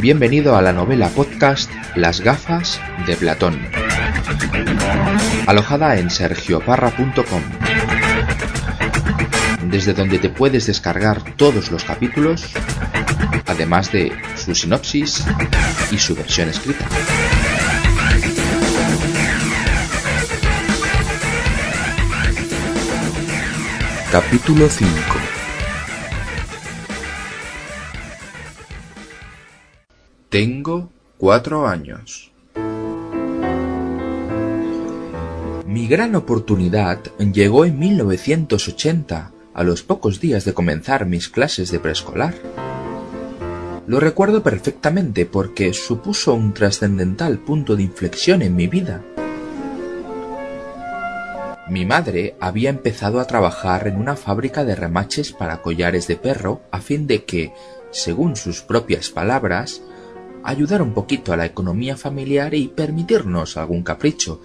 Bienvenido a la novela podcast Las gafas de Platón, alojada en sergioparra.com, desde donde te puedes descargar todos los capítulos, además de su sinopsis y su versión escrita. Capítulo 5 Tengo cuatro años. Mi gran oportunidad llegó en 1980, a los pocos días de comenzar mis clases de preescolar. Lo recuerdo perfectamente porque supuso un trascendental punto de inflexión en mi vida. Mi madre había empezado a trabajar en una fábrica de remaches para collares de perro a fin de que, según sus propias palabras, ayudar un poquito a la economía familiar y permitirnos algún capricho,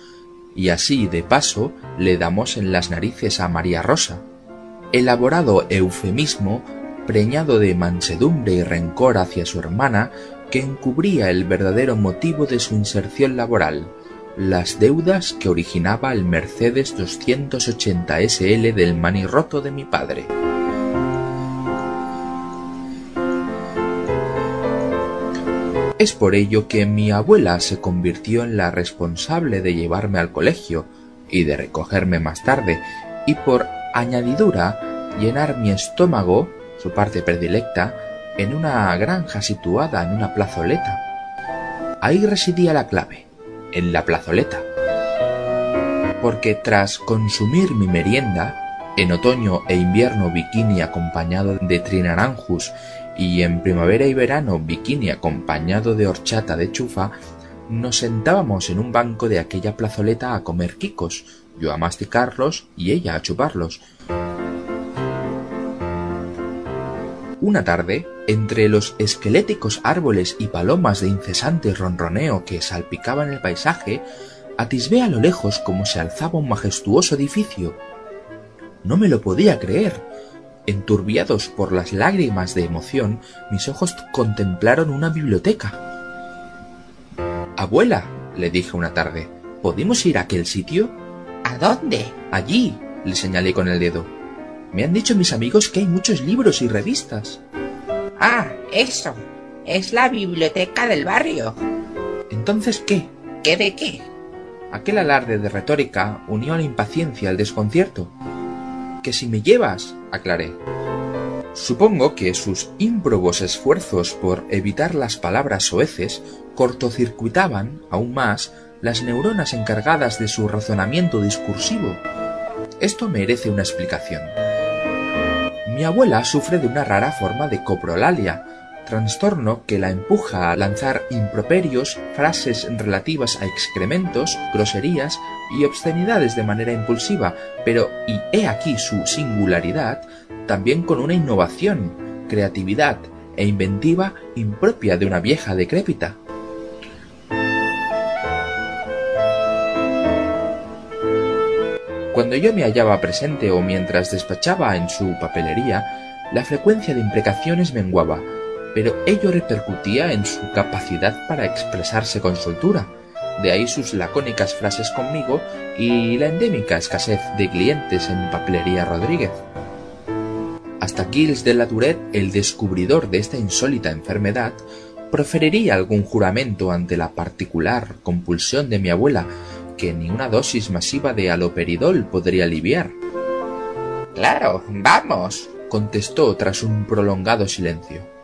y así de paso le damos en las narices a María Rosa. Elaborado eufemismo preñado de mansedumbre y rencor hacia su hermana que encubría el verdadero motivo de su inserción laboral, las deudas que originaba el Mercedes 280 SL del manirroto de mi padre. Es por ello que mi abuela se convirtió en la responsable de llevarme al colegio y de recogerme más tarde, y por añadidura llenar mi estómago, su parte predilecta, en una granja situada en una plazoleta. Ahí residía la clave, en la plazoleta. Porque tras consumir mi merienda, en otoño e invierno bikini acompañado de trinaranjus y en primavera y verano bikini acompañado de horchata de chufa, nos sentábamos en un banco de aquella plazoleta a comer quicos, yo a masticarlos y ella a chuparlos. Una tarde, entre los esqueléticos árboles y palomas de incesante ronroneo que salpicaban el paisaje, atisbé a lo lejos como se alzaba un majestuoso edificio. No me lo podía creer Enturbiados por las lágrimas de emoción, mis ojos contemplaron una biblioteca. Abuela, le dije una tarde, ¿podemos ir a aquel sitio? ¿A dónde? Allí, le señalé con el dedo. Me han dicho mis amigos que hay muchos libros y revistas. Ah, eso. Es la biblioteca del barrio. Entonces, ¿qué? ¿Qué de qué? Aquel alarde de retórica unió a la impaciencia al desconcierto que si me llevas, aclaré. Supongo que sus ímprobos esfuerzos por evitar las palabras soeces cortocircuitaban, aún más, las neuronas encargadas de su razonamiento discursivo. Esto merece una explicación. Mi abuela sufre de una rara forma de coprolalia, trastorno que la empuja a lanzar improperios, frases relativas a excrementos, groserías y obscenidades de manera impulsiva, pero, y he aquí su singularidad, también con una innovación, creatividad e inventiva impropia de una vieja decrépita. Cuando yo me hallaba presente o mientras despachaba en su papelería, la frecuencia de imprecaciones menguaba, pero ello repercutía en su capacidad para expresarse con soltura, de ahí sus lacónicas frases conmigo y la endémica escasez de clientes en Papelería Rodríguez. Hasta Gilles de la Tourette, el descubridor de esta insólita enfermedad, proferiría algún juramento ante la particular compulsión de mi abuela que ni una dosis masiva de aloperidol podría aliviar. Claro, vamos, contestó tras un prolongado silencio.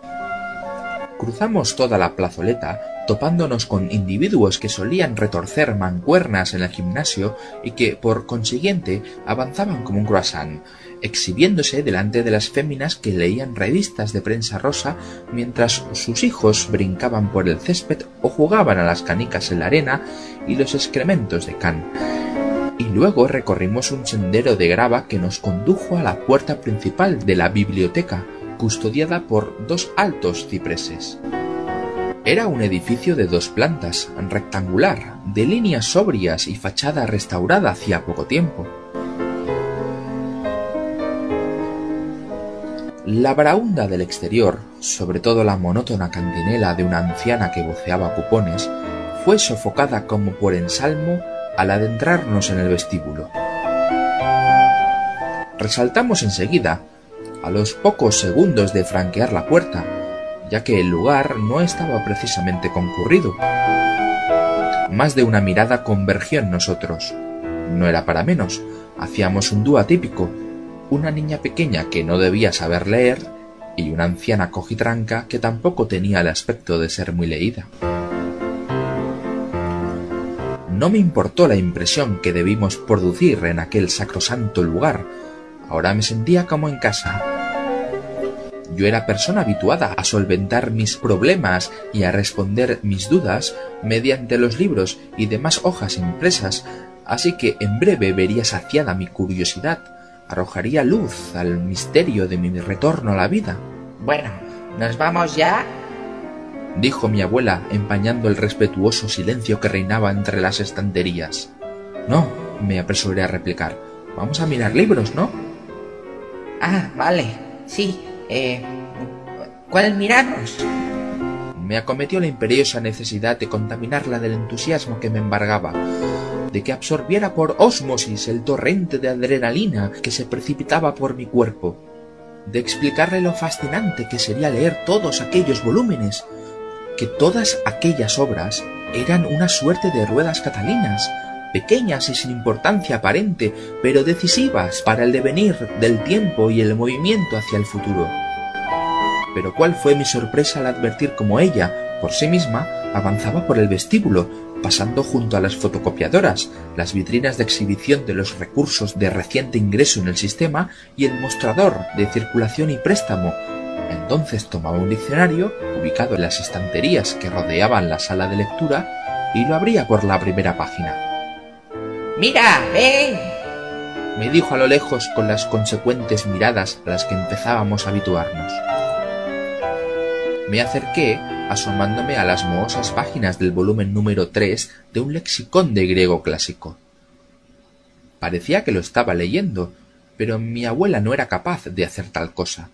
Cruzamos toda la plazoleta, topándonos con individuos que solían retorcer mancuernas en el gimnasio y que, por consiguiente, avanzaban como un croissant, exhibiéndose delante de las féminas que leían revistas de prensa rosa mientras sus hijos brincaban por el césped o jugaban a las canicas en la arena y los excrementos de Can. Y luego recorrimos un sendero de grava que nos condujo a la puerta principal de la biblioteca, custodiada por dos altos cipreses. Era un edificio de dos plantas, rectangular, de líneas sobrias y fachada restaurada hacía poco tiempo. La braunda del exterior, sobre todo la monótona cantinela de una anciana que voceaba cupones, fue sofocada como por ensalmo al adentrarnos en el vestíbulo. Resaltamos enseguida, a los pocos segundos de franquear la puerta, ya que el lugar no estaba precisamente concurrido. Más de una mirada convergió en nosotros. No era para menos, hacíamos un dúo atípico, una niña pequeña que no debía saber leer y una anciana cojitranca que tampoco tenía el aspecto de ser muy leída. No me importó la impresión que debimos producir en aquel sacrosanto lugar. Ahora me sentía como en casa. Yo era persona habituada a solventar mis problemas y a responder mis dudas mediante los libros y demás hojas impresas, así que en breve vería saciada mi curiosidad, arrojaría luz al misterio de mi retorno a la vida. Bueno, ¿nos vamos ya? dijo mi abuela, empañando el respetuoso silencio que reinaba entre las estanterías. No, me apresuré a replicar. Vamos a mirar libros, ¿no? Ah, vale. Sí, eh, ¿Cuál miramos? Me acometió la imperiosa necesidad de contaminarla del entusiasmo que me embargaba, de que absorbiera por ósmosis el torrente de adrenalina que se precipitaba por mi cuerpo, de explicarle lo fascinante que sería leer todos aquellos volúmenes, que todas aquellas obras eran una suerte de ruedas catalinas, pequeñas y sin importancia aparente, pero decisivas para el devenir del tiempo y el movimiento hacia el futuro. Pero cuál fue mi sorpresa al advertir cómo ella, por sí misma, avanzaba por el vestíbulo, pasando junto a las fotocopiadoras, las vitrinas de exhibición de los recursos de reciente ingreso en el sistema y el mostrador de circulación y préstamo. Entonces tomaba un diccionario, ubicado en las estanterías que rodeaban la sala de lectura, y lo abría por la primera página. ¡Mira! ¡Ven! me dijo a lo lejos con las consecuentes miradas a las que empezábamos a habituarnos. Me acerqué asomándome a las mohosas páginas del volumen número tres de un lexicón de griego clásico. Parecía que lo estaba leyendo, pero mi abuela no era capaz de hacer tal cosa.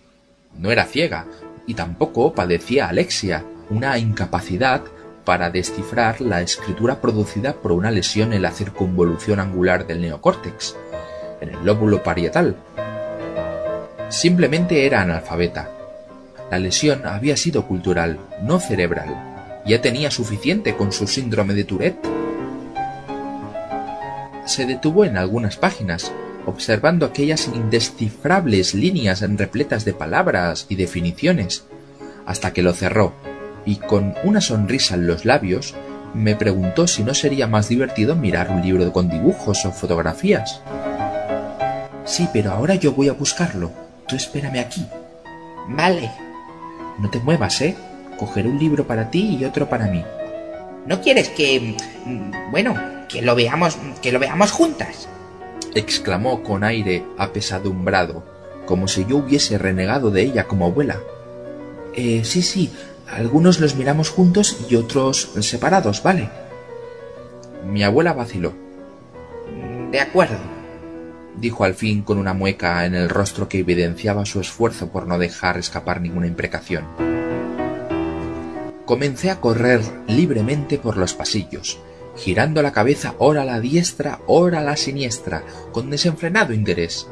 No era ciega, y tampoco padecía alexia, una incapacidad para descifrar la escritura producida por una lesión en la circunvolución angular del neocórtex, en el lóbulo parietal. Simplemente era analfabeta. La lesión había sido cultural, no cerebral. Ya tenía suficiente con su síndrome de Tourette. Se detuvo en algunas páginas, observando aquellas indescifrables líneas repletas de palabras y definiciones, hasta que lo cerró, y con una sonrisa en los labios, me preguntó si no sería más divertido mirar un libro con dibujos o fotografías. Sí, pero ahora yo voy a buscarlo. Tú espérame aquí. Vale. No te muevas, ¿eh? Cogeré un libro para ti y otro para mí. ¿No quieres que... mm, bueno, que lo veamos, que lo veamos juntas? exclamó con aire apesadumbrado, como si yo hubiese renegado de ella como abuela. Eh, sí, sí, algunos los miramos juntos y otros separados, ¿vale? Mi abuela vaciló. De acuerdo. dijo al fin con una mueca en el rostro que evidenciaba su esfuerzo por no dejar escapar ninguna imprecación. Comencé a correr libremente por los pasillos, girando la cabeza ora a la diestra, ora a la siniestra, con desenfrenado interés.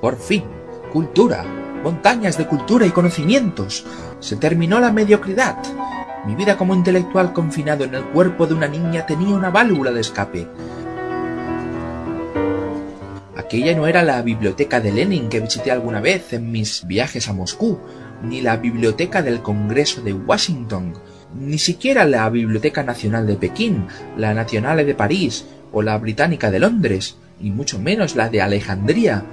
Por fin, cultura, montañas de cultura y conocimientos. Se terminó la mediocridad. Mi vida como intelectual confinado en el cuerpo de una niña tenía una válvula de escape. Aquella no era la biblioteca de Lenin que visité alguna vez en mis viajes a Moscú, ni la biblioteca del Congreso de Washington, ni siquiera la Biblioteca Nacional de Pekín, la Nacional de París o la Británica de Londres, y mucho menos la de Alejandría.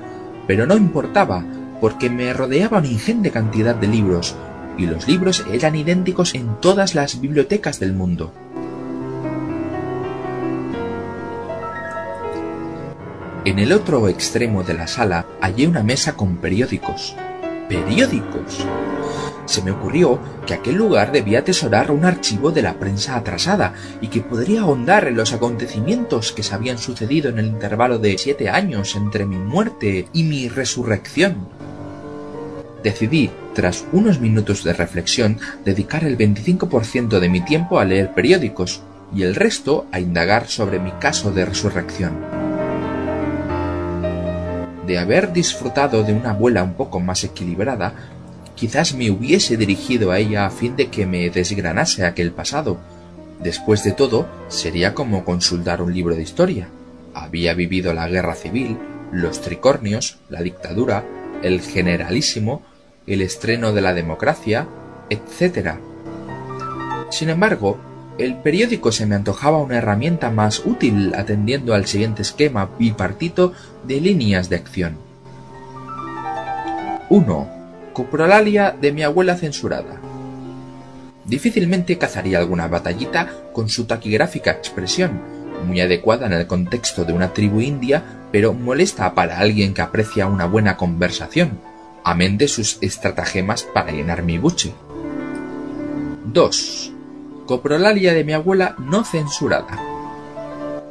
Pero no importaba, porque me rodeaba una ingente cantidad de libros, y los libros eran idénticos en todas las bibliotecas del mundo. En el otro extremo de la sala hallé una mesa con periódicos. ¡Periódicos! se me ocurrió que aquel lugar debía atesorar un archivo de la prensa atrasada y que podría ahondar en los acontecimientos que se habían sucedido en el intervalo de siete años entre mi muerte y mi resurrección. Decidí, tras unos minutos de reflexión, dedicar el 25% de mi tiempo a leer periódicos y el resto a indagar sobre mi caso de resurrección. De haber disfrutado de una abuela un poco más equilibrada, quizás me hubiese dirigido a ella a fin de que me desgranase aquel pasado. Después de todo, sería como consultar un libro de historia. Había vivido la guerra civil, los tricornios, la dictadura, el generalísimo, el estreno de la democracia, etc. Sin embargo, el periódico se me antojaba una herramienta más útil atendiendo al siguiente esquema bipartito de líneas de acción. 1. Coprolalia de mi abuela censurada. Difícilmente cazaría alguna batallita con su taquigráfica expresión, muy adecuada en el contexto de una tribu india, pero molesta para alguien que aprecia una buena conversación, amén de sus estratagemas para llenar mi buche. 2 coprolalia de mi abuela no censurada.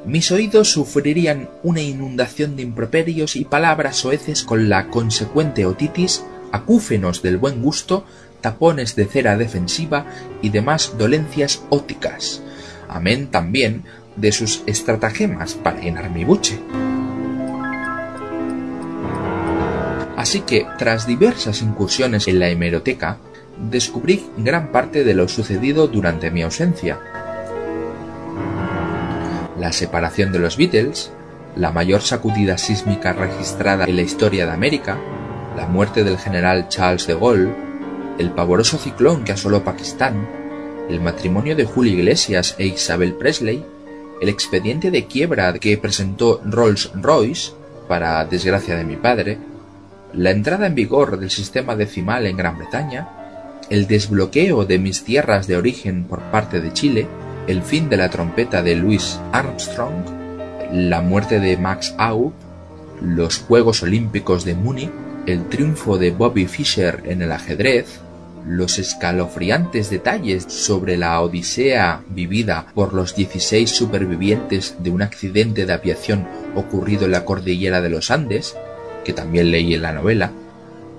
Mis oídos sufrirían una inundación de improperios y palabras soeces con la consecuente otitis, acúfenos del buen gusto, tapones de cera defensiva y demás dolencias óticas, amén también de sus estratagemas para llenar mi buche. Así que, tras diversas incursiones en la hemeroteca, descubrí gran parte de lo sucedido durante mi ausencia. La separación de los Beatles, la mayor sacudida sísmica registrada en la historia de América, la muerte del general Charles de Gaulle, el pavoroso ciclón que asoló Pakistán, el matrimonio de Julio Iglesias e Isabel Presley, el expediente de quiebra que presentó Rolls-Royce, para desgracia de mi padre, la entrada en vigor del sistema decimal en Gran Bretaña, el desbloqueo de mis tierras de origen por parte de Chile, el fin de la trompeta de Louis Armstrong, la muerte de Max Aup, los Juegos Olímpicos de Múnich, el triunfo de Bobby Fischer en el ajedrez, los escalofriantes detalles sobre la odisea vivida por los 16 supervivientes de un accidente de aviación ocurrido en la cordillera de los Andes, que también leí en la novela,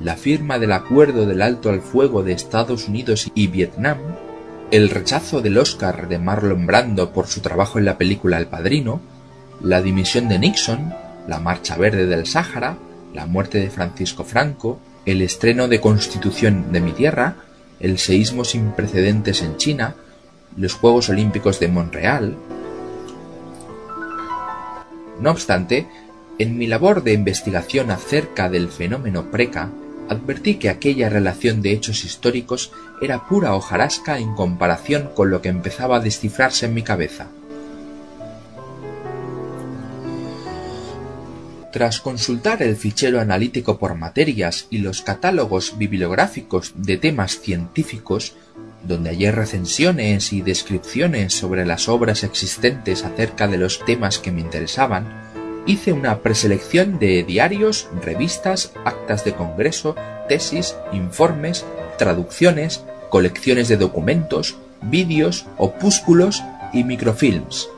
la firma del Acuerdo del Alto al Fuego de Estados Unidos y Vietnam, el rechazo del Oscar de Marlon Brando por su trabajo en la película El Padrino, la dimisión de Nixon, la Marcha Verde del Sáhara, la muerte de Francisco Franco, el estreno de Constitución de mi tierra, el seísmo sin precedentes en China, los Juegos Olímpicos de Montreal. No obstante, en mi labor de investigación acerca del fenómeno preca, advertí que aquella relación de hechos históricos era pura hojarasca en comparación con lo que empezaba a descifrarse en mi cabeza. Tras consultar el fichero analítico por materias y los catálogos bibliográficos de temas científicos, donde hallé recensiones y descripciones sobre las obras existentes acerca de los temas que me interesaban, hice una preselección de diarios, revistas, actas de congreso, tesis, informes, traducciones, colecciones de documentos, vídeos, opúsculos y microfilms.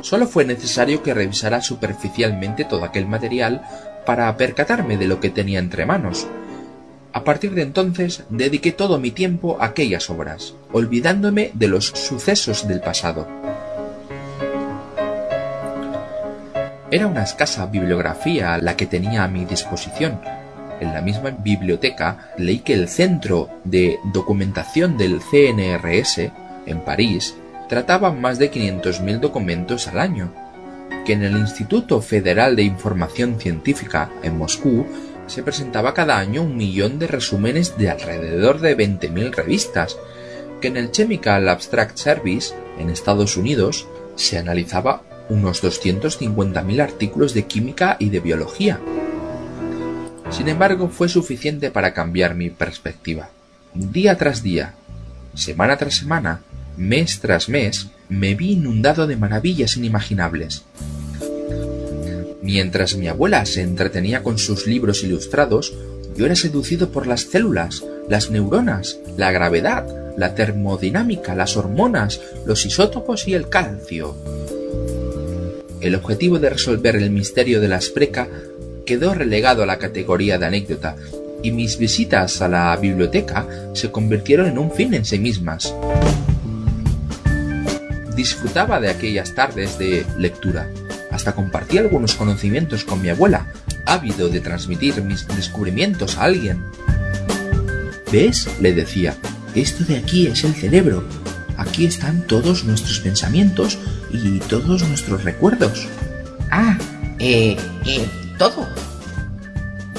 Solo fue necesario que revisara superficialmente todo aquel material para percatarme de lo que tenía entre manos. A partir de entonces dediqué todo mi tiempo a aquellas obras, olvidándome de los sucesos del pasado. Era una escasa bibliografía la que tenía a mi disposición. En la misma biblioteca leí que el Centro de Documentación del CNRS, en París, trataba más de 500.000 documentos al año, que en el Instituto Federal de Información Científica, en Moscú, se presentaba cada año un millón de resúmenes de alrededor de 20.000 revistas, que en el Chemical Abstract Service, en Estados Unidos, se analizaba unos 250.000 artículos de química y de biología. Sin embargo, fue suficiente para cambiar mi perspectiva. Día tras día, semana tras semana, mes tras mes, me vi inundado de maravillas inimaginables. Mientras mi abuela se entretenía con sus libros ilustrados, yo era seducido por las células, las neuronas, la gravedad, la termodinámica, las hormonas, los isótopos y el calcio. El objetivo de resolver el misterio de la espreca quedó relegado a la categoría de anécdota y mis visitas a la biblioteca se convirtieron en un fin en sí mismas. Disfrutaba de aquellas tardes de lectura. Hasta compartí algunos conocimientos con mi abuela, ávido de transmitir mis descubrimientos a alguien. ¿Ves? le decía, esto de aquí es el cerebro. Aquí están todos nuestros pensamientos y todos nuestros recuerdos. Ah, eh, eh, todo.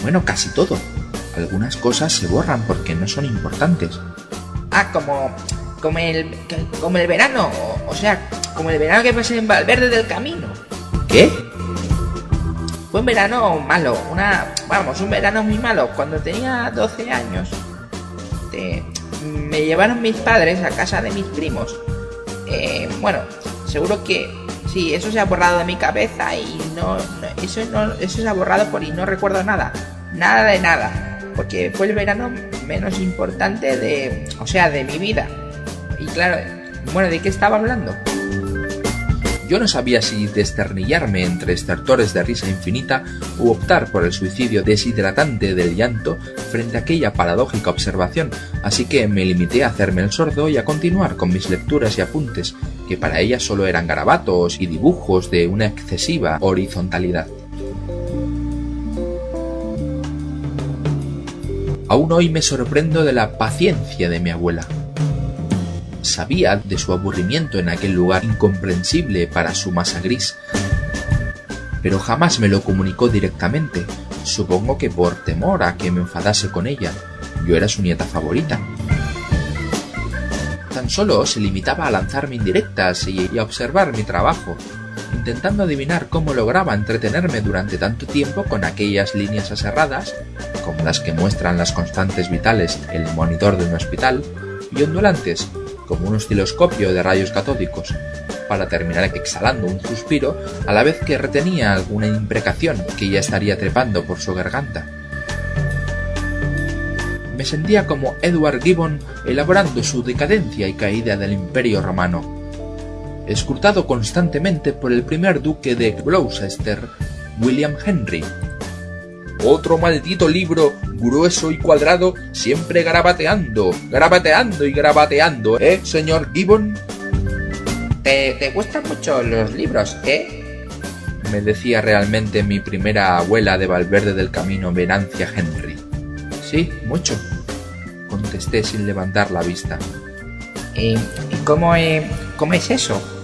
Bueno, casi todo. Algunas cosas se borran porque no son importantes. Ah, como, como el, como el verano, o, sea, como el verano que pasé en Valverde del Camino. ¿Qué? Fue un verano malo, una, vamos, un verano muy malo. Cuando tenía 12 años, me llevaron mis padres a casa de mis primos. Eh, bueno, seguro que sí, eso se ha borrado de mi cabeza y no, eso no, eso se ha borrado por y no recuerdo nada, nada de nada, porque fue el verano menos importante de, o sea, de mi vida. Y claro, bueno, ¿de qué estaba hablando? Yo no sabía si desternillarme entre estertores de risa infinita u optar por el suicidio deshidratante del llanto frente a aquella paradójica observación, así que me limité a hacerme el sordo y a continuar con mis lecturas y apuntes, que para ella solo eran garabatos y dibujos de una excesiva horizontalidad. Aún hoy me sorprendo de la paciencia de mi abuela. Sabía de su aburrimiento en aquel lugar incomprensible para su masa gris, pero jamás me lo comunicó directamente, supongo que por temor a que me enfadase con ella. Yo era su nieta favorita. Tan solo se limitaba a lanzarme indirectas y a observar mi trabajo, intentando adivinar cómo lograba entretenerme durante tanto tiempo con aquellas líneas aserradas, como las que muestran las constantes vitales el monitor de un hospital, y ondulantes como un osciloscopio de rayos catódicos, para terminar exhalando un suspiro a la vez que retenía alguna imprecación que ya estaría trepando por su garganta. Me sentía como Edward Gibbon elaborando su decadencia y caída del Imperio romano, escrutado constantemente por el primer duque de Gloucester, William Henry, otro maldito libro grueso y cuadrado, siempre garabateando, garabateando y garabateando, ¿eh, señor Gibbon? ¿Te, te gustan mucho los libros, eh? Me decía realmente mi primera abuela de Valverde del Camino, Venancia Henry. Sí, mucho, contesté sin levantar la vista. ¿Y cómo, eh, cómo es eso?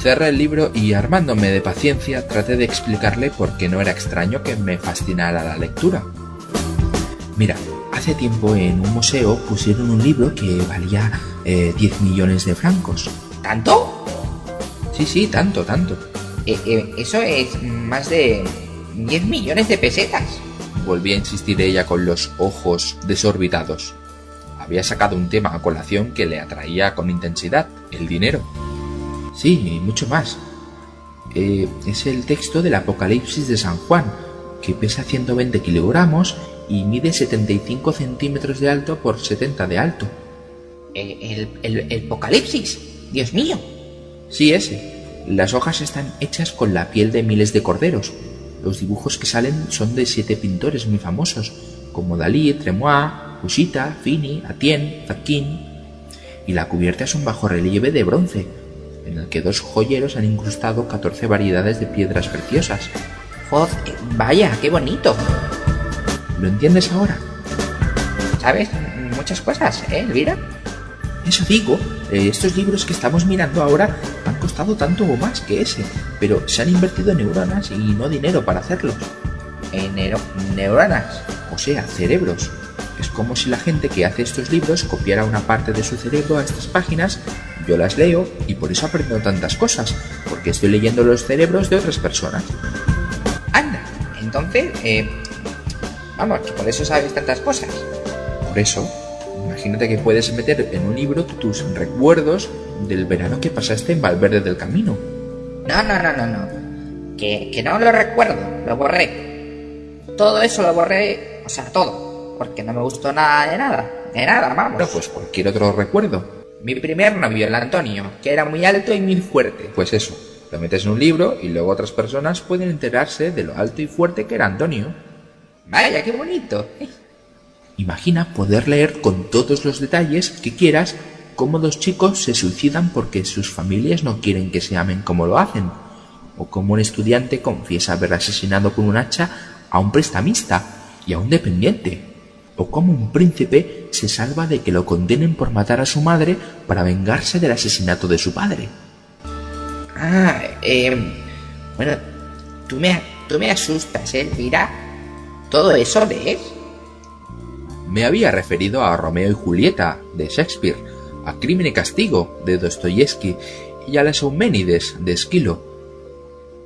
Cerré el libro y, armándome de paciencia, traté de explicarle por qué no era extraño que me fascinara la lectura. Mira, hace tiempo en un museo pusieron un libro que valía 10 eh, millones de francos. ¿Tanto? Sí, sí, tanto, tanto. Eh, eh, eso es más de 10 millones de pesetas. Volví a insistir ella con los ojos desorbitados. Había sacado un tema a colación que le atraía con intensidad, el dinero. Sí, y mucho más. Eh, es el texto del Apocalipsis de San Juan, que pesa 120 kilogramos y mide 75 centímetros de alto por 70 de alto. ¿El, el, Apocalipsis? Dios mío. Sí, ese. Las hojas están hechas con la piel de miles de corderos. Los dibujos que salen son de siete pintores muy famosos, como Dalí, Tremois, Usita, Fini, Atien, Zadkin. Y la cubierta es un bajo relieve de bronce, en el que dos joyeros han incrustado 14 variedades de piedras preciosas. ¡Joder! ¡Vaya, qué bonito! ¿Lo entiendes ahora? ¿Sabes? Muchas cosas, ¿eh, Elvira? Eso digo, eh, estos libros que estamos mirando ahora han costado tanto o más que ese, pero se han invertido neuronas y no dinero para hacerlos. ¿En neuronas? O sea, cerebros. Es como si la gente que hace estos libros copiara una parte de su cerebro a estas páginas yo las leo y por eso aprendo tantas cosas, porque estoy leyendo los cerebros de otras personas. Anda, entonces, eh, vamos, que por eso sabes tantas cosas. Por eso, imagínate que puedes meter en un libro tus recuerdos del verano que pasaste en Valverde del Camino. No, no, no, no, no. Que, que no lo recuerdo, lo borré. Todo eso lo borré, o sea, todo. porque no me gustó nada de nada. De nada, vamos. Bueno, pues cualquier otro recuerdo. Mi primer novio, el Antonio, que era muy alto y muy fuerte. Pues eso, lo metes en un libro y luego otras personas pueden enterarse de lo alto y fuerte que era Antonio. Vaya, qué bonito. Imagina poder leer con todos los detalles que quieras cómo dos chicos se suicidan porque sus familias no quieren que se amen como lo hacen, o cómo un estudiante confiesa haber asesinado con un hacha a un prestamista y a un dependiente, o cómo un príncipe se salva de que lo condenen por matar a su madre para vengarse del asesinato de su padre. Ah, eh, bueno, tú me, tú me asustas, Elvira. ¿Todo eso lees? Me había referido a Romeo y Julieta, de Shakespeare, a Crimen y Castigo, de Dostoyevsky, y a las Euménides, de Esquilo.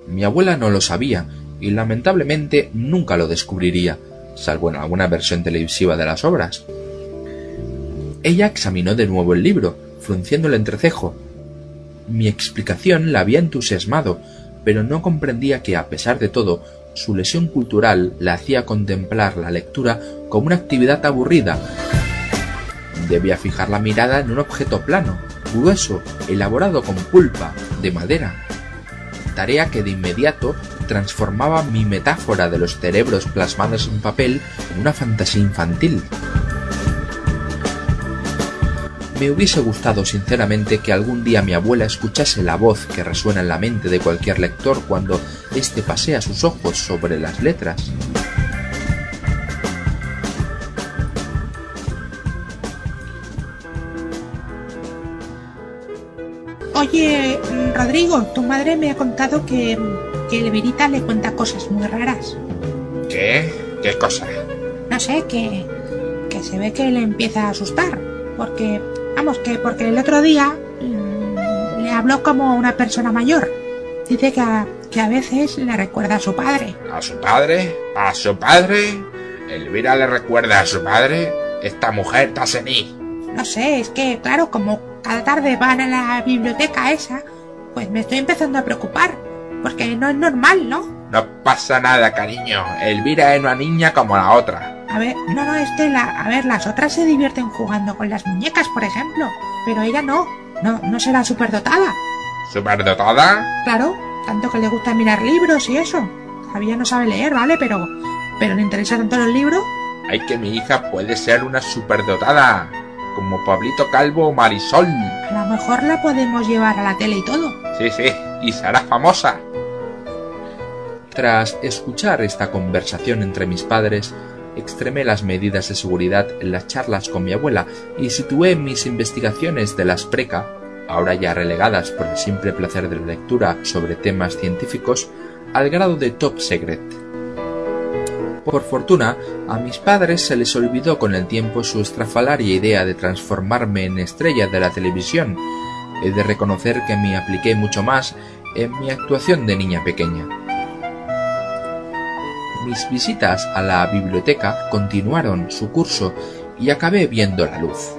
Mi abuela no lo sabía, y lamentablemente nunca lo descubriría, salvo en alguna versión televisiva de las obras. Ella examinó de nuevo el libro, frunciendo el entrecejo. Mi explicación la había entusiasmado, pero no comprendía que, a pesar de todo, su lesión cultural la hacía contemplar la lectura como una actividad aburrida. Debía fijar la mirada en un objeto plano, grueso, elaborado con pulpa, de madera. Tarea que de inmediato transformaba mi metáfora de los cerebros plasmados en papel en una fantasía infantil. Me hubiese gustado sinceramente que algún día mi abuela escuchase la voz que resuena en la mente de cualquier lector cuando éste pasea sus ojos sobre las letras. Oye, Rodrigo, tu madre me ha contado que, que Elvirita le cuenta cosas muy raras. ¿Qué? ¿Qué cosa? No sé, que, que se ve que le empieza a asustar. Porque, vamos, que porque el otro día mm, le habló como una persona mayor. Dice que a, que a veces le recuerda a su padre. ¿A su padre? ¿A su padre? ¿Elvira le recuerda a su padre? Esta mujer está senil. No sé, es que, claro, como cada tarde van a la biblioteca esa, pues me estoy empezando a preocupar. Porque no es normal, ¿no? No pasa nada, cariño. Elvira es una niña como la otra. A ver, no, no, Estela, a ver, las otras se divierten jugando con las muñecas, por ejemplo. Pero ella no. No, no será superdotada. ¿Superdotada? Claro, tanto que le gusta mirar libros y eso. Todavía no sabe leer, ¿vale? Pero, pero le interesa tanto los libros. Ay, que mi hija puede ser una superdotada. Como Pablito Calvo o Marisol. A lo mejor la podemos llevar a la tele y todo. Sí, sí, y será famosa. Tras escuchar esta conversación entre mis padres, extremé las medidas de seguridad en las charlas con mi abuela y situé mis investigaciones de las preca, ahora ya relegadas por el simple placer de la lectura sobre temas científicos, al grado de top secret. Por fortuna, a mis padres se les olvidó con el tiempo su estrafalaria idea de transformarme en estrella de la televisión. He de reconocer que me apliqué mucho más en mi actuación de niña pequeña. Mis visitas a la biblioteca continuaron su curso y acabé viendo la luz.